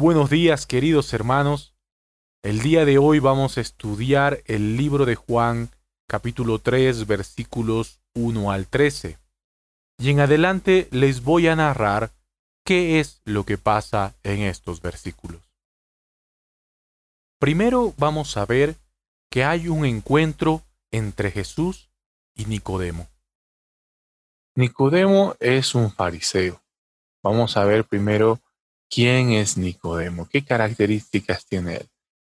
Buenos días queridos hermanos. El día de hoy vamos a estudiar el libro de Juan capítulo 3 versículos 1 al 13. Y en adelante les voy a narrar qué es lo que pasa en estos versículos. Primero vamos a ver que hay un encuentro entre Jesús y Nicodemo. Nicodemo es un fariseo. Vamos a ver primero quién es Nicodemo, qué características tiene él.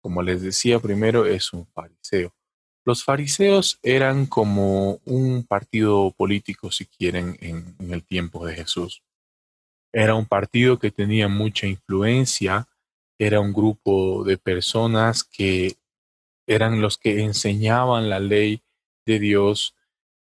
Como les decía primero, es un fariseo. Los fariseos eran como un partido político, si quieren, en, el tiempo de Jesús. Era un partido que tenía mucha influencia, era un grupo de personas que eran los que enseñaban la ley de Dios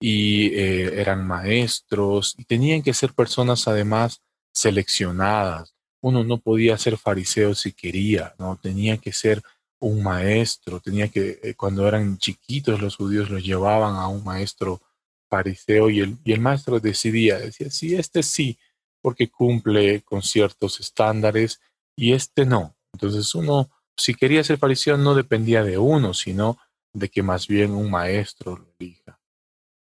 y eh, eran maestros y tenían que ser personas además seleccionadas. Uno no podía ser fariseo si quería, no tenía que ser un maestro, tenía que eh, cuando eran chiquitos los judíos los llevaban a un maestro fariseo y el, y el maestro decidía, decía, sí, este sí, porque cumple con ciertos estándares y este no. Entonces uno, si quería ser fariseo, no dependía de uno, sino de que más bien un maestro lo elija.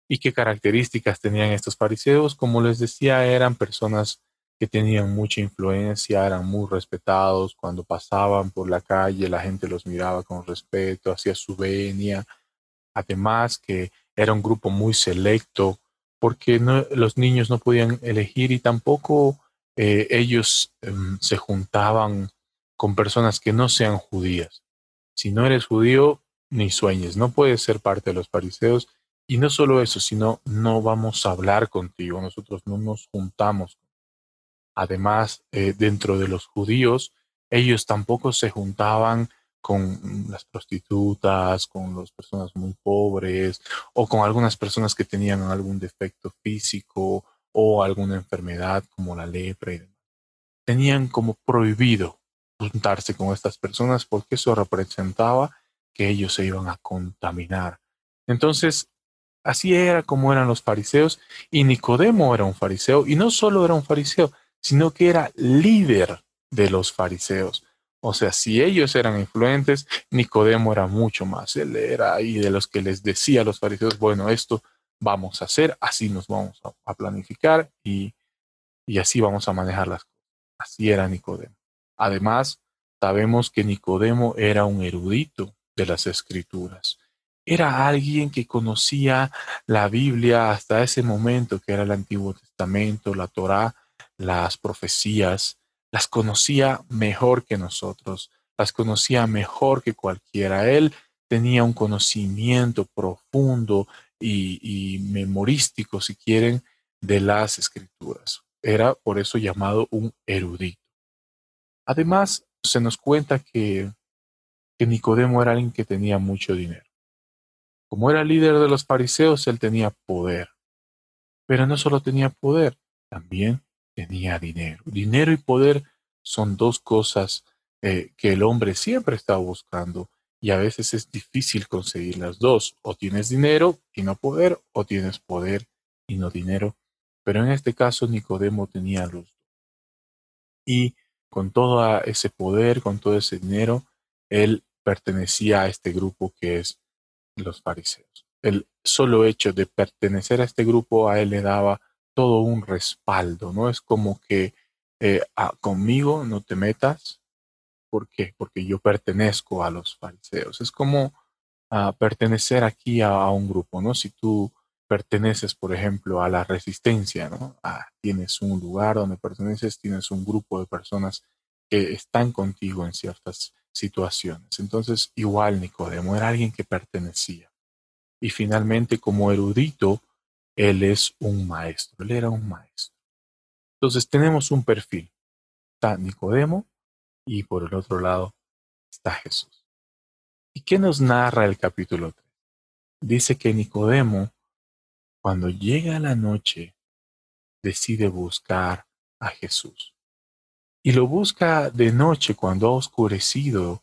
¿Y qué características tenían estos fariseos? Como les decía, eran personas que tenían mucha influencia, eran muy respetados, cuando pasaban por la calle la gente los miraba con respeto, hacía su venia, además que era un grupo muy selecto, porque los niños no podían elegir y tampoco eh, ellos em, se juntaban con personas que no sean judías. Si no eres judío, ni sueñes, no puedes ser parte de los fariseos y no solo eso, sino no vamos a hablar contigo, nosotros no nos juntamos. Además, eh, dentro de los judíos, ellos tampoco se juntaban con las prostitutas, con las personas muy pobres o con algunas personas que tenían algún defecto físico o alguna enfermedad como la lepra y demás. Tenían como prohibido juntarse con estas personas porque eso representaba que ellos se iban a contaminar. Entonces, Así era como eran los fariseos y Nicodemo era un fariseo y no solo era un fariseo, sino que era líder de los fariseos. O sea, si ellos eran influentes, Nicodemo era mucho más. Él era ahí de los que les decía a los fariseos, bueno, esto vamos a hacer, así nos vamos a, planificar y, y así vamos a manejar las cosas. Así era Nicodemo. Además, sabemos que Nicodemo era un erudito de las escrituras era alguien que conocía la Biblia hasta ese momento, que era el Antiguo Testamento, la Torá, las profecías, las conocía mejor que nosotros, las conocía mejor que cualquiera. Él tenía un conocimiento profundo y, memorístico, si quieren, de las escrituras. Era por eso llamado un erudito. Además, se nos cuenta que, que Nicodemo era alguien que tenía mucho dinero. Como era líder de los fariseos, él tenía poder. Pero no solo tenía poder, también tenía dinero. Dinero y poder son dos cosas eh, que el hombre siempre está buscando y a veces es difícil conseguir las dos. O tienes dinero y no poder, o tienes poder y no dinero. Pero en este caso Nicodemo tenía los dos. Y con todo ese poder, con todo ese dinero, él pertenecía a este grupo que es los fariseos. El solo hecho de pertenecer a este grupo a él le daba todo un respaldo, ¿no? Es como que eh, ah, conmigo no te metas. ¿Por qué? Porque yo pertenezco a los fariseos. Es como ah, pertenecer aquí a, un grupo, ¿no? Si tú perteneces, por ejemplo, a la resistencia, ¿no? Ah, tienes un lugar donde perteneces, tienes un grupo de personas que están contigo en ciertas situaciones. Entonces, igual Nicodemo era alguien que pertenecía. Y finalmente, como erudito, él es un maestro, él era un maestro. Entonces, tenemos un perfil. Está Nicodemo y por el otro lado está Jesús. ¿Y qué nos narra el capítulo 3? Dice que Nicodemo, cuando llega la noche, decide buscar a Jesús y lo busca de noche cuando ha oscurecido,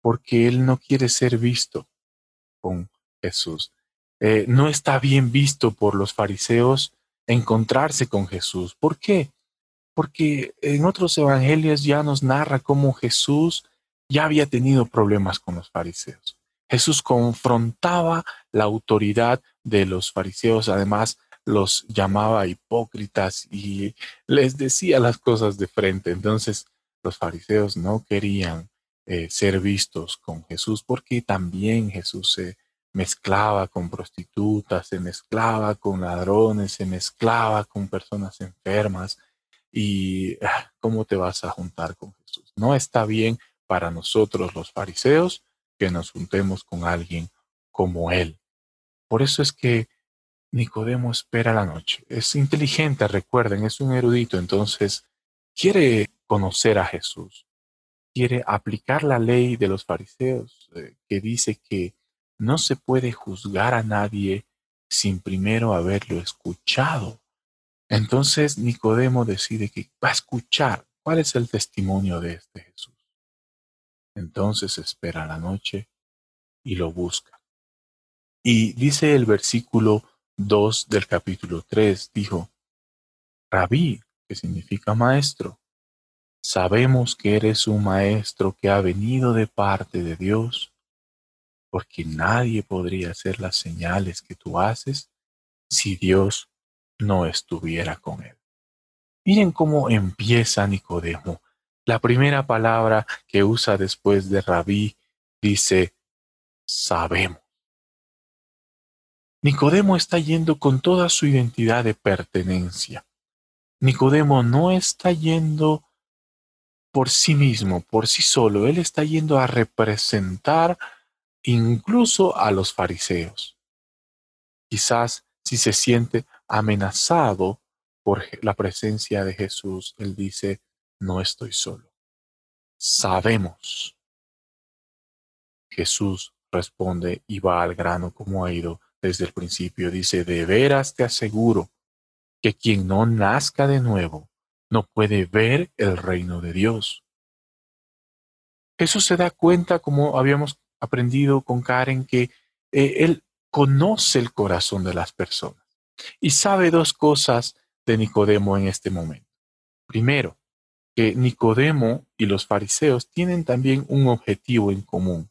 porque él no quiere ser visto con Jesús. Eh, no está bien visto por los fariseos encontrarse con Jesús. ¿Por qué? porque en otros evangelios ya nos narra cómo Jesús ya había tenido problemas con los fariseos. Jesús confrontaba la autoridad de los fariseos, además los llamaba hipócritas y les decía las cosas de frente. Entonces los fariseos no querían eh, ser vistos con Jesús porque también Jesús se mezclaba con prostitutas, se mezclaba con ladrones, se mezclaba con personas enfermas. ¿Y ah, cómo te vas a juntar con Jesús? No está bien para nosotros los fariseos que nos juntemos con alguien como Él. Por eso es que Nicodemo espera la noche. Es inteligente, recuerden, es un erudito, entonces quiere conocer a Jesús, quiere aplicar la ley de los fariseos eh, que dice que no se puede juzgar a nadie sin primero haberlo escuchado. Entonces Nicodemo decide que va a escuchar cuál es el testimonio de este Jesús. Entonces espera la noche y lo busca. Y dice el versículo 2 del capítulo 3, dijo, Rabí, que significa maestro, sabemos que eres un maestro que ha venido de parte de Dios, porque nadie podría hacer las señales que tú haces si Dios no estuviera con él. Miren cómo empieza Nicodemo la primera palabra que usa después de rabí dice, sabemos. Nicodemo está yendo con toda su identidad de pertenencia. Nicodemo no está yendo por sí mismo, por sí solo, él está yendo a representar incluso a los fariseos. Quizás si se siente amenazado por la presencia de Jesús, él dice, no estoy solo. Sabemos. Jesús responde y va al grano como ha ido desde el principio. Dice, de veras te aseguro que quien no nazca de nuevo no puede ver el reino de Dios. Jesús se da cuenta, como habíamos aprendido con Karen, que eh, Él conoce el corazón de las personas y sabe dos cosas de Nicodemo en este momento. Primero, que Nicodemo y los fariseos tienen también un objetivo en común,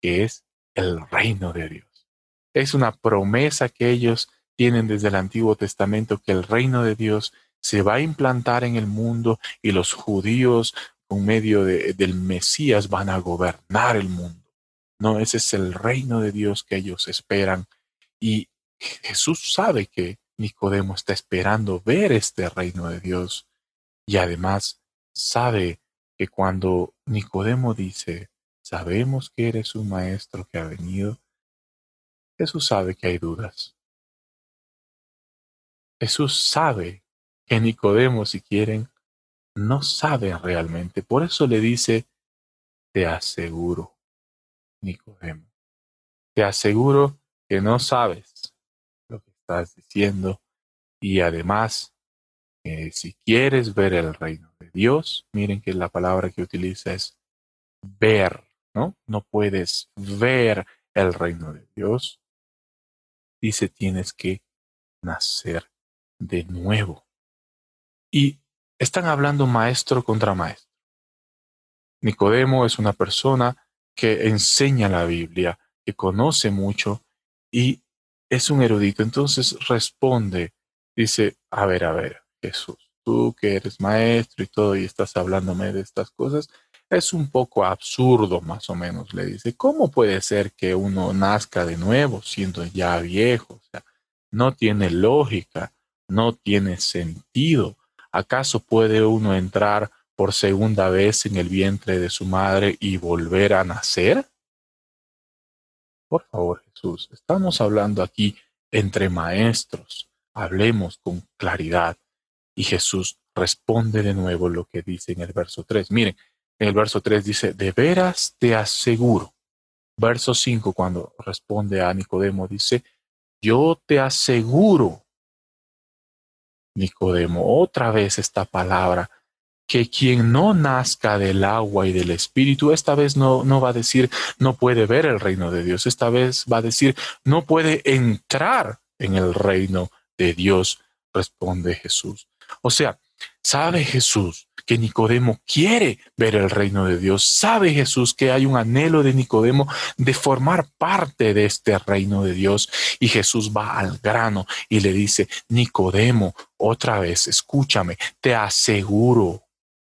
que es el reino de Dios. Es una promesa que ellos tienen desde el Antiguo Testamento que el reino de Dios se va a implantar en el mundo y los judíos con medio del Mesías van a gobernar el mundo. No, ese es el reino de Dios que ellos esperan. Y Jesús sabe que Nicodemo está esperando ver este reino de Dios y además sabe que cuando Nicodemo dice, sabemos que eres un maestro que ha venido, Jesús sabe que hay dudas. Jesús sabe que Nicodemo, si quieren, no sabe realmente. Por eso le dice, te aseguro, Nicodemo, te aseguro que no sabes lo que estás diciendo y además si quieres ver el reino de Dios, miren que la palabra que utiliza es ver, ¿no? No puedes ver el reino de Dios. Dice, tienes que nacer de nuevo. Y están hablando maestro contra maestro. Nicodemo es una persona que enseña la Biblia, que conoce mucho y es un erudito. Entonces responde, dice, a ver, a ver, Jesús, tú que eres maestro y todo y estás hablándome de estas cosas, es un poco absurdo más o menos, le dice. ¿Cómo puede ser que uno nazca de nuevo siendo ya viejo? O sea, no tiene lógica, no tiene sentido. ¿Acaso puede uno entrar por segunda vez en el vientre de su madre y volver a nacer? Por favor, Jesús, estamos hablando aquí entre maestros. Hablemos con claridad. Y Jesús responde de nuevo lo que dice en el verso 3. Miren, en el verso 3 dice, de veras te aseguro. Verso 5, cuando responde a Nicodemo, dice, yo te aseguro, Nicodemo, otra vez esta palabra, que quien no nazca del agua y del espíritu, esta vez no, no va a decir no puede ver el reino de Dios, esta vez va a decir no puede entrar en el reino de Dios, responde Jesús. O sea, Sabe Jesús que Nicodemo quiere ver el reino de Dios. Sabe Jesús que hay un anhelo de Nicodemo de formar parte de este reino de Dios. Y Jesús va al grano y le dice, Nicodemo, otra vez, escúchame, te aseguro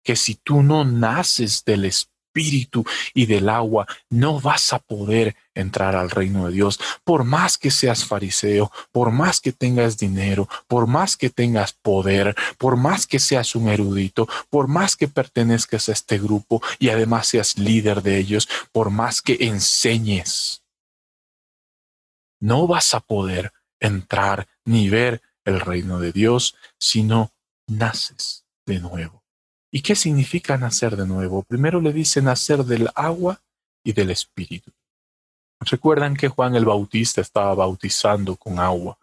que si tú no naces del Espíritu, y del agua, no vas a poder entrar al reino de Dios. Por más que seas fariseo, por más que tengas dinero, por más que tengas poder, por más que seas un erudito, por más que pertenezcas a este grupo y además seas líder de ellos, por más que enseñes, no vas a poder entrar ni ver el reino de Dios si no naces de nuevo. ¿Y qué significa nacer de nuevo? Primero le dice nacer del agua y del espíritu. Recuerdan que Juan el Bautista estaba bautizando con agua.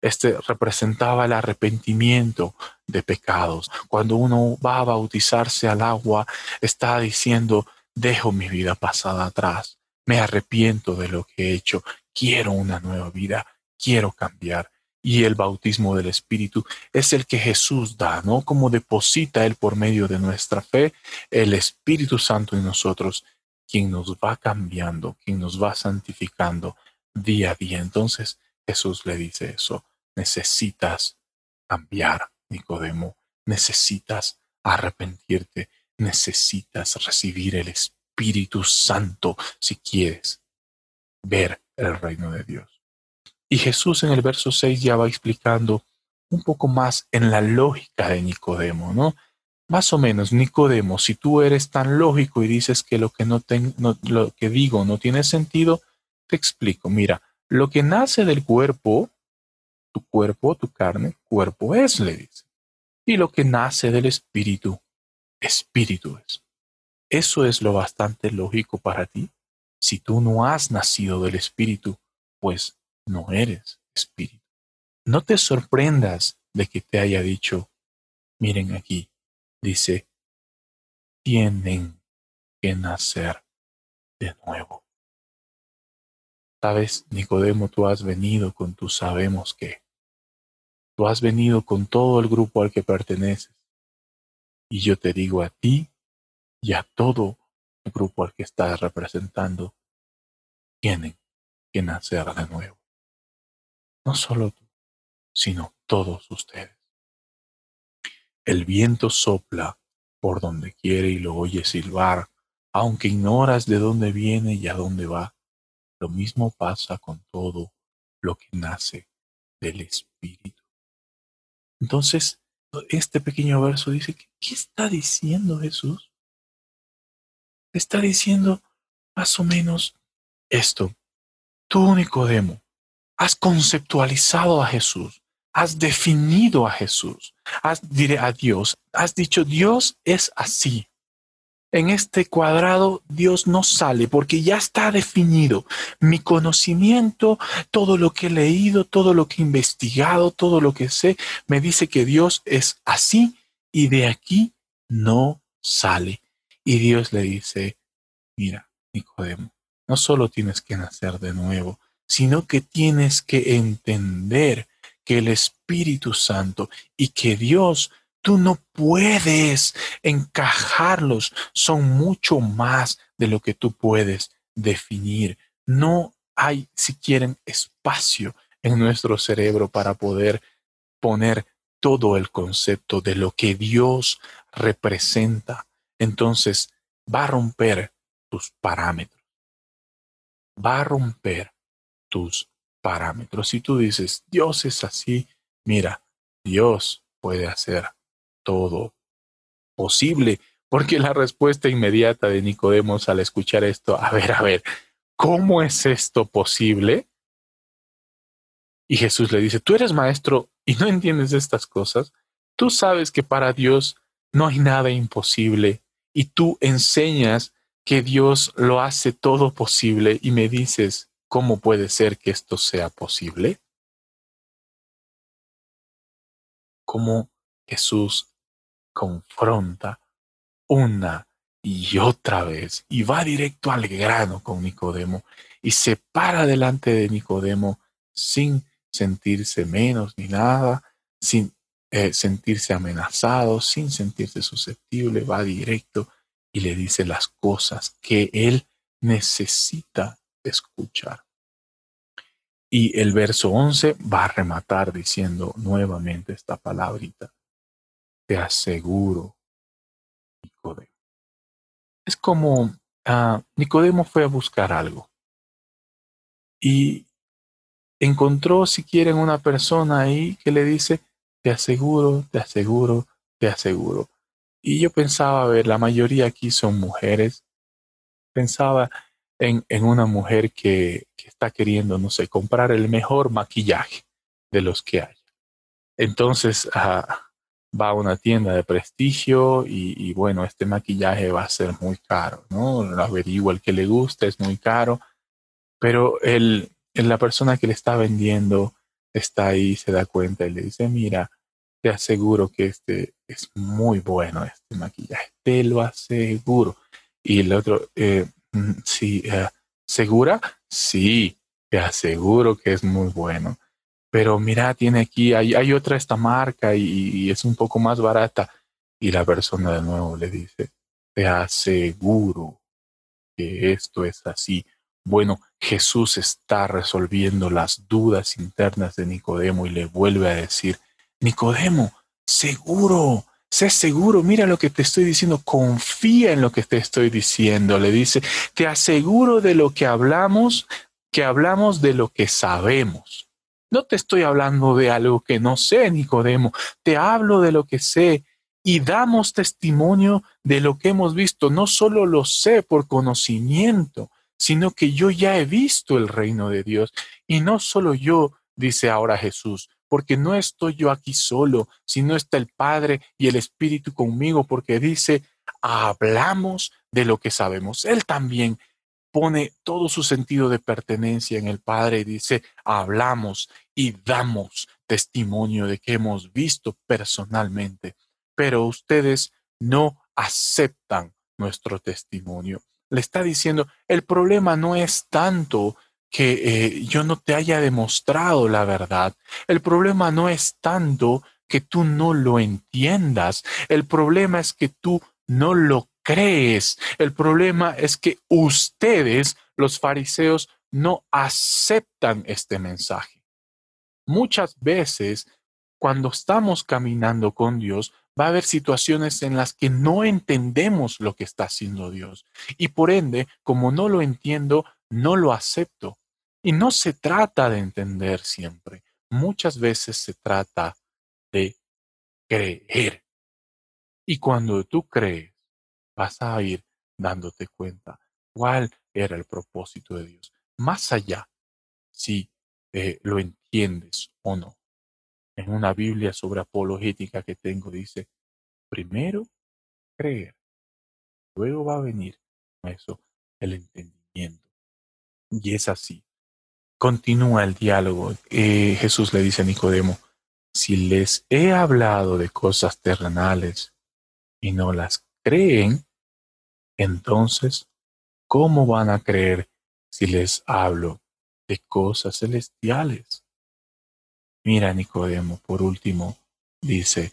Este representaba el arrepentimiento de pecados. Cuando uno va a bautizarse al agua, está diciendo, dejo mi vida pasada atrás, me arrepiento de lo que he hecho, quiero una nueva vida, quiero cambiar y el bautismo del Espíritu es el que Jesús da, ¿no? Como deposita Él por medio de nuestra fe el Espíritu Santo en nosotros, quien nos va cambiando, quien nos va santificando día a día. Entonces Jesús le dice eso, necesitas cambiar, Nicodemo, necesitas arrepentirte, necesitas recibir el Espíritu Santo si quieres ver el reino de Dios. Y Jesús en el verso 6 ya va explicando un poco más en la lógica de Nicodemo, ¿no? Más o menos, Nicodemo, si tú eres tan lógico y dices que lo que, no, lo que digo no tiene sentido, te explico. Mira, lo que nace del cuerpo, tu cuerpo, tu carne, cuerpo es, le dice. Y lo que nace del espíritu, espíritu es. Eso es lo bastante lógico para ti. Si tú no has nacido del espíritu, pues no eres espíritu. No te sorprendas de que te haya dicho, miren aquí, dice, tienen que nacer de nuevo. Sabes, Nicodemo, tú has venido con tu sabemos que. Tú has venido con todo el grupo al que perteneces. Y yo te digo a ti y a todo el grupo al que estás representando, tienen que nacer de nuevo no solo tú, sino todos ustedes. El viento sopla por donde quiere y lo oye silbar, aunque ignoras de dónde viene y a dónde va. Lo mismo pasa con todo lo que nace del Espíritu. Entonces, este pequeño verso dice, ¿qué está diciendo Jesús? Está diciendo más o menos esto. Tú, Nicodemo, has conceptualizado a Jesús, has definido a Jesús, has diré a Dios, has dicho Dios es así. En este cuadrado Dios no sale porque ya está definido. Mi conocimiento, todo lo que he leído, todo lo que he investigado, todo lo que sé, me dice que Dios es así y de aquí no sale. Y Dios le dice, mira, Nicodemo, no solo tienes que nacer de nuevo, sino que tienes que entender que el Espíritu Santo y que Dios, tú no puedes encajarlos, son mucho más de lo que tú puedes definir. No hay, si quieren, espacio en nuestro cerebro para poder poner todo el concepto de lo que Dios representa. Entonces va a romper tus parámetros. Va a romper tus parámetros. Si tú dices, Dios es así, mira, Dios puede hacer todo posible, porque la respuesta inmediata de Nicodemos al escuchar esto, a ver, a ver, ¿cómo es esto posible? Y Jesús le dice, tú eres maestro y no entiendes estas cosas, tú sabes que para Dios no hay nada imposible y tú enseñas que Dios lo hace todo posible y me dices, ¿Cómo puede ser que esto sea posible? Cómo Jesús confronta una y otra vez y va directo al grano con Nicodemo y se para delante de Nicodemo sin sentirse menos ni nada, sin eh, sentirse amenazado, sin sentirse susceptible, va directo y le dice las cosas que él necesita escuchar. Y el verso 11 va a rematar diciendo nuevamente esta palabrita. Te aseguro, Nicodemo. Es como uh, Nicodemo fue a buscar algo y encontró, si quieren, una persona ahí que le dice, te aseguro, te aseguro, te aseguro. Y yo pensaba, a ver, la mayoría aquí son mujeres. Pensaba en, en una mujer que, está queriendo, no sé, comprar el mejor maquillaje de los que hay. Entonces va a una tienda de prestigio y, bueno, este maquillaje va a ser muy caro, ¿no? Averigua el que le gusta, es muy caro, pero el, la persona que le está vendiendo está ahí, se da cuenta y le dice, mira, te aseguro que este es muy bueno, este maquillaje, te lo aseguro. Y el otro, eh, mm, sí, eh, ¿segura? Sí, te aseguro que es muy bueno. Pero mira, tiene aquí, hay, hay otra esta marca y, y es un poco más barata. Y la persona de nuevo le dice, te aseguro que esto es así. Bueno, Jesús está resolviendo las dudas internas de Nicodemo y le vuelve a decir, Nicodemo, seguro, sé seguro, mira lo que te estoy diciendo, confía en lo que te estoy diciendo. Le dice, te aseguro de lo que hablamos, que hablamos de lo que sabemos. No te estoy hablando de algo que no sé, Nicodemo, te hablo de lo que sé y damos testimonio de lo que hemos visto. No solo lo sé por conocimiento, sino que yo ya he visto el reino de Dios. Y no solo yo, dice ahora Jesús, porque no estoy yo aquí solo, sino está el Padre y el Espíritu conmigo, porque dice, hablamos de lo que sabemos. Él también pone todo su sentido de pertenencia en el Padre y dice, hablamos y damos testimonio de que hemos visto personalmente, pero ustedes no aceptan nuestro testimonio. Le está diciendo, el problema no es tanto que eh, yo no te haya demostrado la verdad. El problema no es tanto que tú no lo entiendas. El problema es que tú no lo crees. El problema es que ustedes, los fariseos, no aceptan este mensaje. Muchas veces, cuando estamos caminando con Dios, va a haber situaciones en las que no entendemos lo que está haciendo Dios. Y por ende, como no lo entiendo, no lo acepto. Y no se trata de entender siempre. Muchas veces se trata de creer. Y cuando tú crees, vas a ir dándote cuenta cuál era el propósito de Dios. Más allá, si eh, lo entiendes o no. En una Biblia sobre apologética que tengo dice, primero creer, luego va a venir eso, el entendimiento. Y es así. Continúa el diálogo. Eh, Jesús le dice a Nicodemo, si les he hablado de cosas terrenales y no las creen, entonces, ¿cómo van a creer si les hablo de cosas celestiales? Mira, Nicodemo, por último, dice,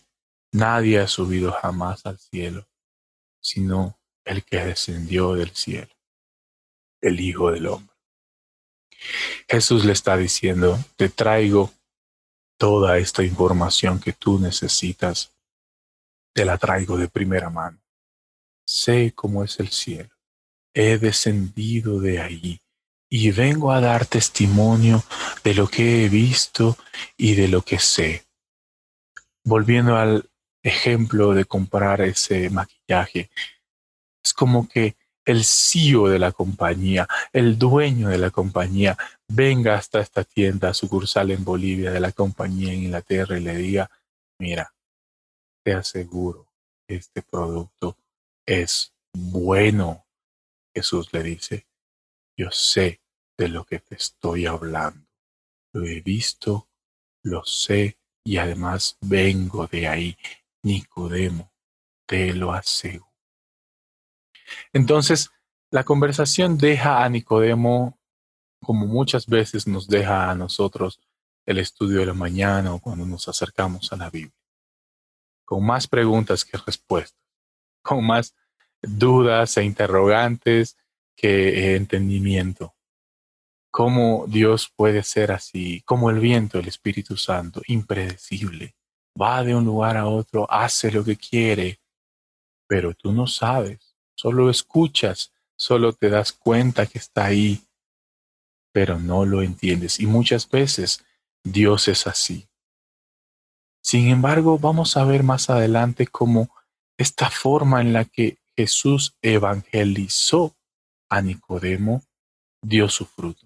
nadie ha subido jamás al cielo, sino el que descendió del cielo, el Hijo del Hombre. Jesús le está diciendo, te traigo toda esta información que tú necesitas, te la traigo de primera mano. Sé cómo es el cielo. He descendido de allí y vengo a dar testimonio de lo que he visto y de lo que sé. Volviendo al ejemplo de comprar ese maquillaje, es como que el CEO de la compañía, el dueño de la compañía, venga hasta esta tienda sucursal en Bolivia de la compañía en Inglaterra y le diga, mira, te aseguro este producto es bueno. Jesús le dice, yo sé de lo que te estoy hablando. Lo he visto, lo sé y además vengo de ahí. Nicodemo, te lo aseguro. Entonces, la conversación deja a Nicodemo, como muchas veces nos deja a nosotros el estudio de la mañana o cuando nos acercamos a la Biblia. con más preguntas que respuestas, con más dudas e interrogantes que entendimiento. ¿Cómo Dios puede ser así? Como el viento, el Espíritu Santo, impredecible. Va de un lugar a otro, hace lo que quiere, pero tú no sabes, solo escuchas, solo te das cuenta que está ahí, pero no lo entiendes. Y muchas veces Dios es así. Sin embargo, vamos a ver más adelante cómo esta forma en la que Jesús evangelizó a Nicodemo dio su fruto.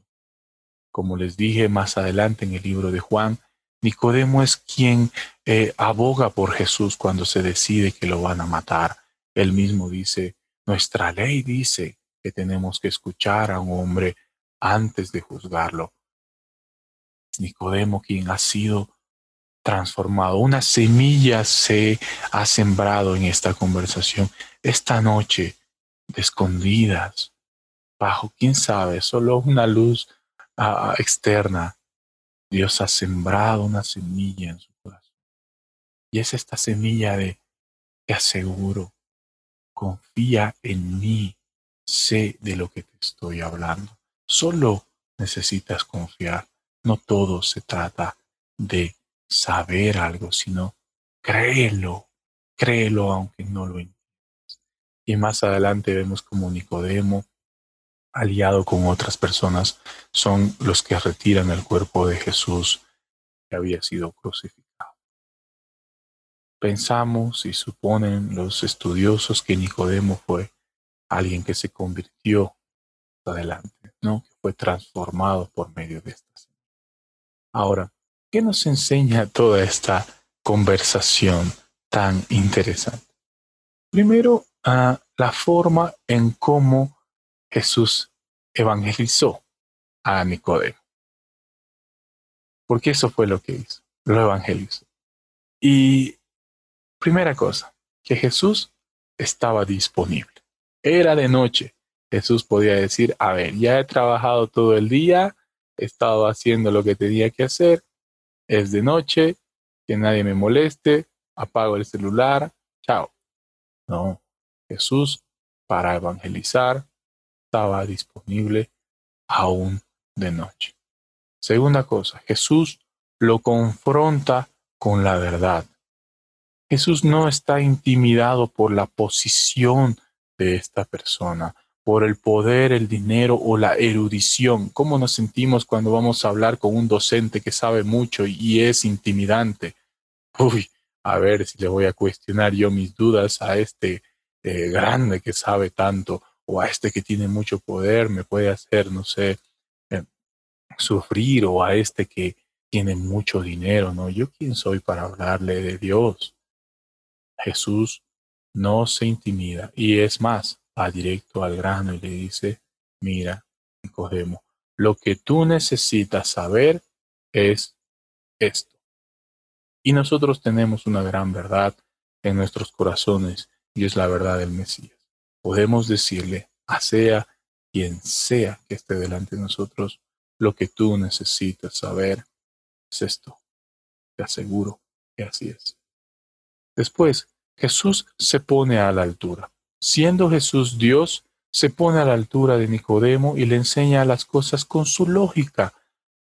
Como les dije más adelante en el libro de Juan, Nicodemo es quien eh, aboga por Jesús cuando se decide que lo van a matar. Él mismo dice, nuestra ley dice que tenemos que escuchar a un hombre antes de juzgarlo. Nicodemo quien ha sido transformado. Una semilla se ha sembrado en esta conversación. Esta noche, de escondidas, bajo, quién sabe, solo una luz ah, externa, Dios ha sembrado una semilla en su corazón. Y es esta semilla de, te aseguro, confía en mí, sé de lo que te estoy hablando. Solo necesitas confiar. No todo se trata de saber algo, sino créelo, créelo aunque no lo entiendas. Y más adelante vemos como Nicodemo, aliado con otras personas, son los que retiran el cuerpo de Jesús que había sido crucificado. Pensamos y suponen los estudiosos que Nicodemo fue alguien que se convirtió adelante, ¿no? que fue transformado por medio de estas. Ahora, ¿Qué nos enseña toda esta conversación tan interesante? Primero, ah, la forma en cómo Jesús evangelizó a Nicodemo. Porque eso fue lo que hizo, lo evangelizó. Y primera cosa, que Jesús estaba disponible. Era de noche. Jesús podía decir, a ver, ya he trabajado todo el día, he estado haciendo lo que tenía que hacer, es de noche, que nadie me moleste, apago el celular, chao. No, Jesús para evangelizar estaba disponible aún de noche. Segunda cosa, Jesús lo confronta con la verdad. Jesús no está intimidado por la posición de esta persona por el poder, el dinero o la erudición. ¿Cómo nos sentimos cuando vamos a hablar con un docente que sabe mucho y es intimidante? Uy, a ver si le voy a cuestionar yo mis dudas a este eh, grande que sabe tanto o a este que tiene mucho poder, me puede hacer, no sé, eh, sufrir o a este que tiene mucho dinero, ¿no? Yo quién soy para hablarle de Dios. Jesús no se intimida y es más, va directo al grano y le dice, mira, Nicodemo, lo que tú necesitas saber es esto. Y nosotros tenemos una gran verdad en nuestros corazones y es la verdad del Mesías. Podemos decirle a sea quien sea que esté delante de nosotros, lo que tú necesitas saber es esto. Te aseguro que así es. Después, Jesús se pone a la altura. Siendo Jesús Dios, se pone a la altura de Nicodemo y le enseña las cosas con su lógica.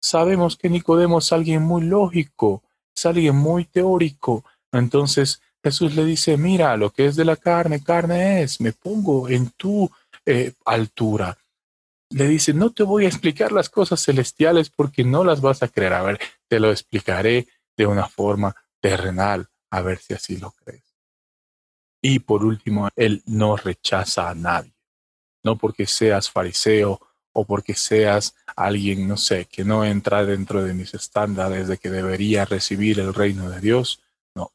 Sabemos que Nicodemo es alguien muy lógico, es alguien muy teórico. Entonces Jesús le dice, mira, lo que es de la carne, carne es, me pongo en tu eh, altura. Le dice, no te voy a explicar las cosas celestiales porque no las vas a creer. A ver, te lo explicaré de una forma terrenal, a ver si así lo crees. Y por último, Él no rechaza a nadie. No porque seas fariseo o porque seas alguien, no sé, que no entra dentro de mis estándares de que debería recibir el reino de Dios. No,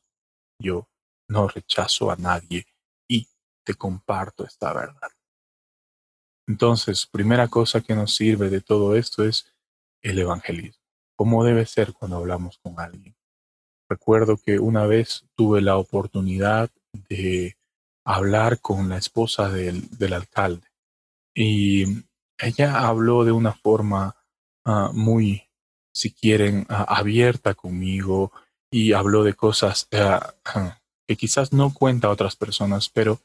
yo no rechazo a nadie y te comparto esta verdad. Entonces, primera cosa que nos sirve de todo esto es el evangelismo. ¿Cómo debe ser cuando hablamos con alguien? Recuerdo que una vez tuve la oportunidad de hablar con la esposa del, alcalde. Y ella habló de una forma ah, muy, si quieren, ah, abierta conmigo y habló de cosas ah, que quizás no cuenta otras personas, pero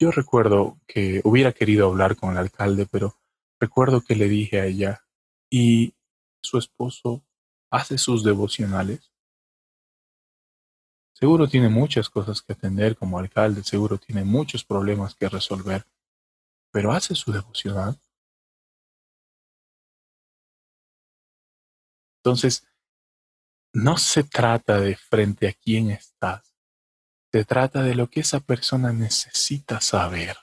yo recuerdo que hubiera querido hablar con el alcalde, pero recuerdo que le dije a ella, ¿y su esposo hace sus devocionales? Seguro tiene muchas cosas que atender como alcalde, seguro tiene muchos problemas que resolver, pero hace su devocional. Entonces, no se trata de frente a quién estás, se trata de lo que esa persona necesita saber.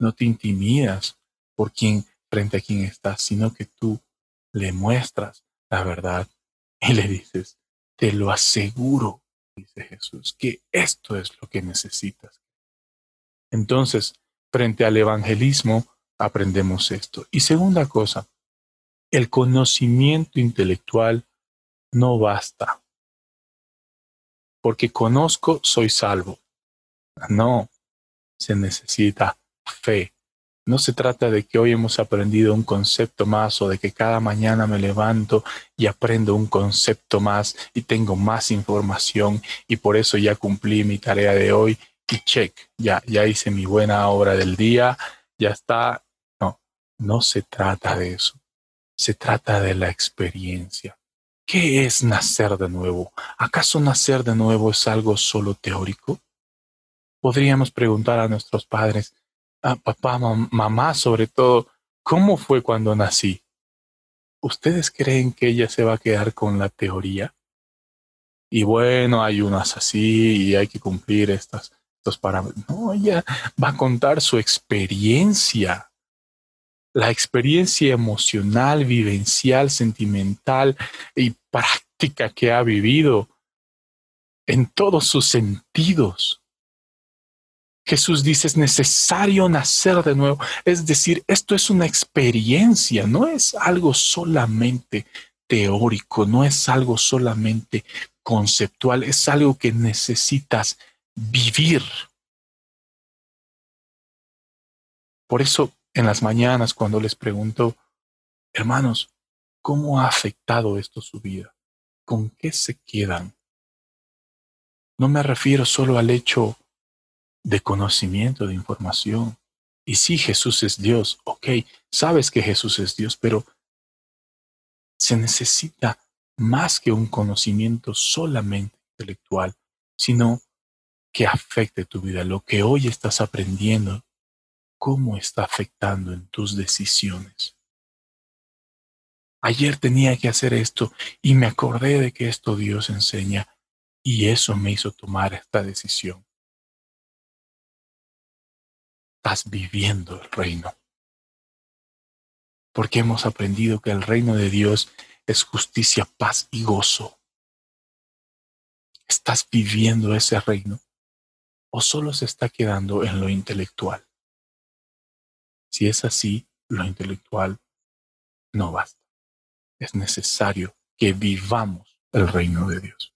No te intimidas por quién frente a quién estás, sino que tú le muestras la verdad y le dices, te lo aseguro, dice Jesús, que esto es lo que necesitas. Entonces, frente al evangelismo, aprendemos esto. Y segunda cosa, el conocimiento intelectual no basta. Porque conozco, soy salvo. No, se necesita fe. No se trata de que hoy hemos aprendido un concepto más o de que cada mañana me levanto y aprendo un concepto más y tengo más información y por eso ya cumplí mi tarea de hoy y check, ya, ya hice mi buena obra del día, ya está. No, no se trata de eso. Se trata de la experiencia. ¿Qué es nacer de nuevo? ¿Acaso nacer de nuevo es algo solo teórico? Podríamos preguntar a nuestros padres, a papá, mamá sobre todo, ¿cómo fue cuando nací? ¿Ustedes creen que ella se va a quedar con la teoría? Y bueno, hay unas así y hay que cumplir estas, estos parámetros. No, ella va a contar su experiencia la experiencia emocional, vivencial, sentimental y práctica que ha vivido en todos sus sentidos. Jesús dice, es necesario nacer de nuevo. Es decir, esto es una experiencia, no es algo solamente teórico, no es algo solamente conceptual, es algo que necesitas vivir. Por eso en las mañanas cuando les pregunto, hermanos, ¿cómo ha afectado esto su vida? ¿Con qué se quedan? No me refiero solo al hecho de conocimiento, de información. Y sí, Jesús es Dios, ok, sabes que Jesús es Dios, pero se necesita más que un conocimiento solamente intelectual, sino que afecte tu vida, lo que hoy estás aprendiendo, cómo está afectando en tus decisiones. Ayer tenía que hacer esto y me acordé de que esto Dios enseña y eso me hizo tomar esta decisión. Estás viviendo el reino. Porque hemos aprendido que el reino de Dios es justicia, paz y gozo. ¿Estás viviendo ese reino? ¿O solo se está quedando en lo intelectual? Si es así, lo intelectual no basta. Es necesario que vivamos el reino de Dios.